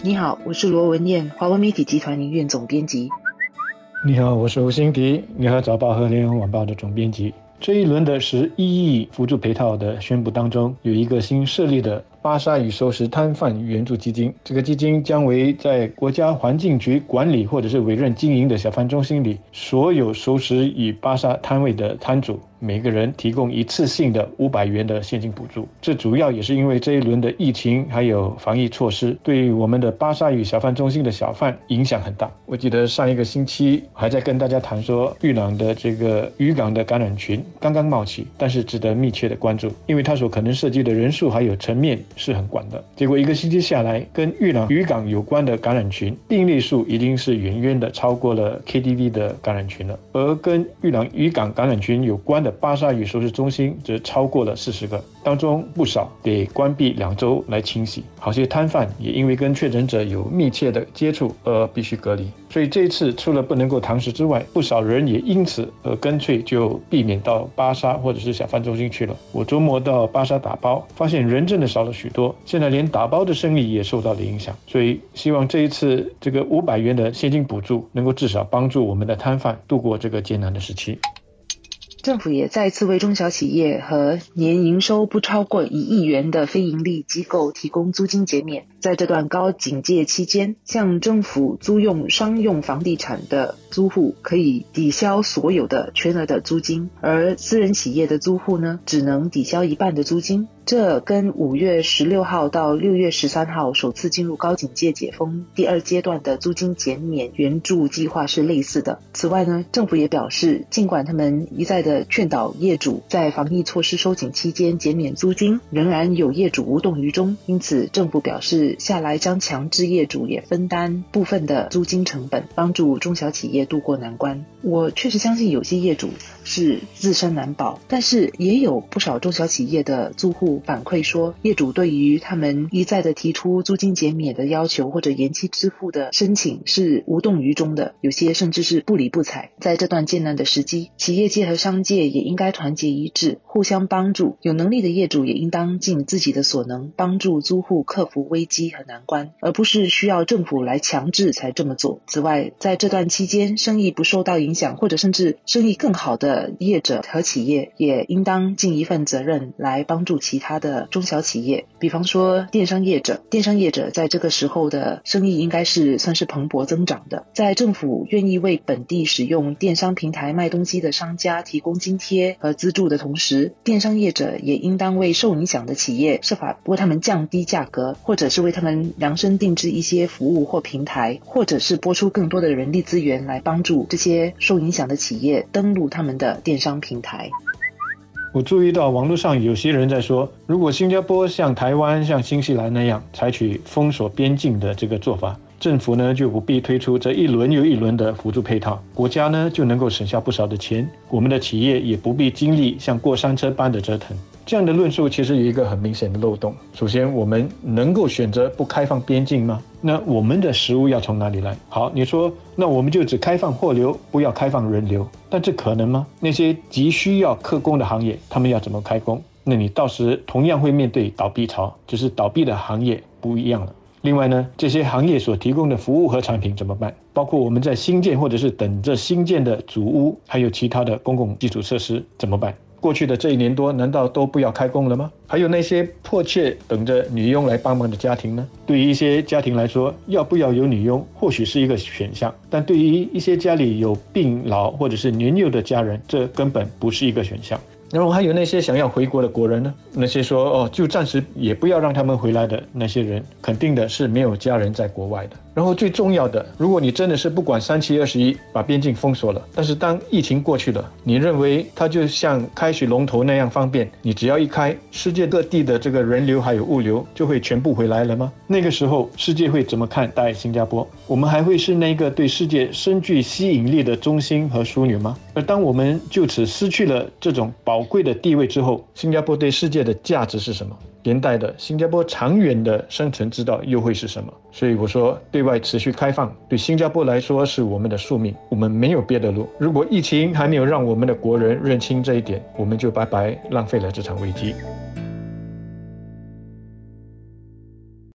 你好，我是罗文燕，华文媒体集团营运总编辑。你好，我是吴新迪，联合早报和联合晚报的总编辑。这一轮的十一亿辅助配套的宣布当中，有一个新设立的。巴沙与熟食摊贩援助基金，这个基金将为在国家环境局管理或者是委任经营的小贩中心里，所有熟食与巴沙摊位的摊主，每个人提供一次性的五百元的现金补助。这主要也是因为这一轮的疫情还有防疫措施，对我们的巴沙与小贩中心的小贩影响很大。我记得上一个星期还在跟大家谈说，玉朗的这个渔港的感染群刚刚冒起，但是值得密切的关注，因为它所可能涉及的人数还有层面。是很广的，结果一个星期下来，跟玉朗渔港有关的感染群病例数已经是远远的超过了 KTV 的感染群了，而跟玉朗渔港感染群有关的巴沙鱼收拾中心则超过了四十个，当中不少得关闭两周来清洗，好些摊贩也因为跟确诊者有密切的接触而必须隔离。所以这一次除了不能够堂食之外，不少人也因此而干脆就避免到巴沙或者是小贩中心去了。我周末到巴沙打包，发现人真的少了许多，现在连打包的生意也受到了影响。所以希望这一次这个五百元的现金补助，能够至少帮助我们的摊贩度过这个艰难的时期。政府也再次为中小企业和年营收不超过一亿元的非盈利机构提供租金减免。在这段高警戒期间，向政府租用商用房地产的租户可以抵消所有的全额的租金，而私人企业的租户呢，只能抵消一半的租金。这跟五月十六号到六月十三号首次进入高警戒解封第二阶段的租金减免援助计划是类似的。此外呢，政府也表示，尽管他们一再的劝导业主在防疫措施收紧期间减免租金，仍然有业主无动于衷。因此，政府表示下来将强制业主也分担部分的租金成本，帮助中小企业渡过难关。我确实相信有些业主是自身难保，但是也有不少中小企业的租户。反馈说，业主对于他们一再的提出租金减免的要求或者延期支付的申请是无动于衷的，有些甚至是不理不睬。在这段艰难的时机，企业界和商界也应该团结一致，互相帮助。有能力的业主也应当尽自己的所能，帮助租户克服危机和难关，而不是需要政府来强制才这么做。此外，在这段期间，生意不受到影响或者甚至生意更好的业者和企业，也应当尽一份责任来帮助其他。他的中小企业，比方说电商业者，电商业者在这个时候的生意应该是算是蓬勃增长的。在政府愿意为本地使用电商平台卖东西的商家提供津贴和资助的同时，电商业者也应当为受影响的企业设法为他们降低价格，或者是为他们量身定制一些服务或平台，或者是拨出更多的人力资源来帮助这些受影响的企业登录他们的电商平台。我注意到网络上有些人在说，如果新加坡像台湾、像新西兰那样采取封锁边境的这个做法，政府呢就不必推出这一轮又一轮的辅助配套，国家呢就能够省下不少的钱，我们的企业也不必经历像过山车般的折腾。这样的论述其实有一个很明显的漏洞。首先，我们能够选择不开放边境吗？那我们的食物要从哪里来？好，你说，那我们就只开放货流，不要开放人流，但这可能吗？那些急需要客工的行业，他们要怎么开工？那你到时同样会面对倒闭潮，只是倒闭的行业不一样了。另外呢，这些行业所提供的服务和产品怎么办？包括我们在新建或者是等着新建的主屋，还有其他的公共基础设施怎么办？过去的这一年多，难道都不要开工了吗？还有那些迫切等着女佣来帮忙的家庭呢？对于一些家庭来说，要不要有女佣或许是一个选项，但对于一些家里有病老或者是年幼的家人，这根本不是一个选项。然后还有那些想要回国的国人呢？那些说哦，就暂时也不要让他们回来的那些人，肯定的是没有家人在国外的。然后最重要的，如果你真的是不管三七二十一把边境封锁了，但是当疫情过去了，你认为它就像开水龙头那样方便？你只要一开，世界各地的这个人流还有物流就会全部回来了吗？那个时候世界会怎么看待新加坡？我们还会是那个对世界深具吸引力的中心和枢纽吗？而当我们就此失去了这种宝贵的地位之后，新加坡对世界的价值是什么？连带的，新加坡长远的生存之道又会是什么？所以我说，对外持续开放对新加坡来说是我们的宿命，我们没有别的路。如果疫情还没有让我们的国人认清这一点，我们就白白浪费了这场危机。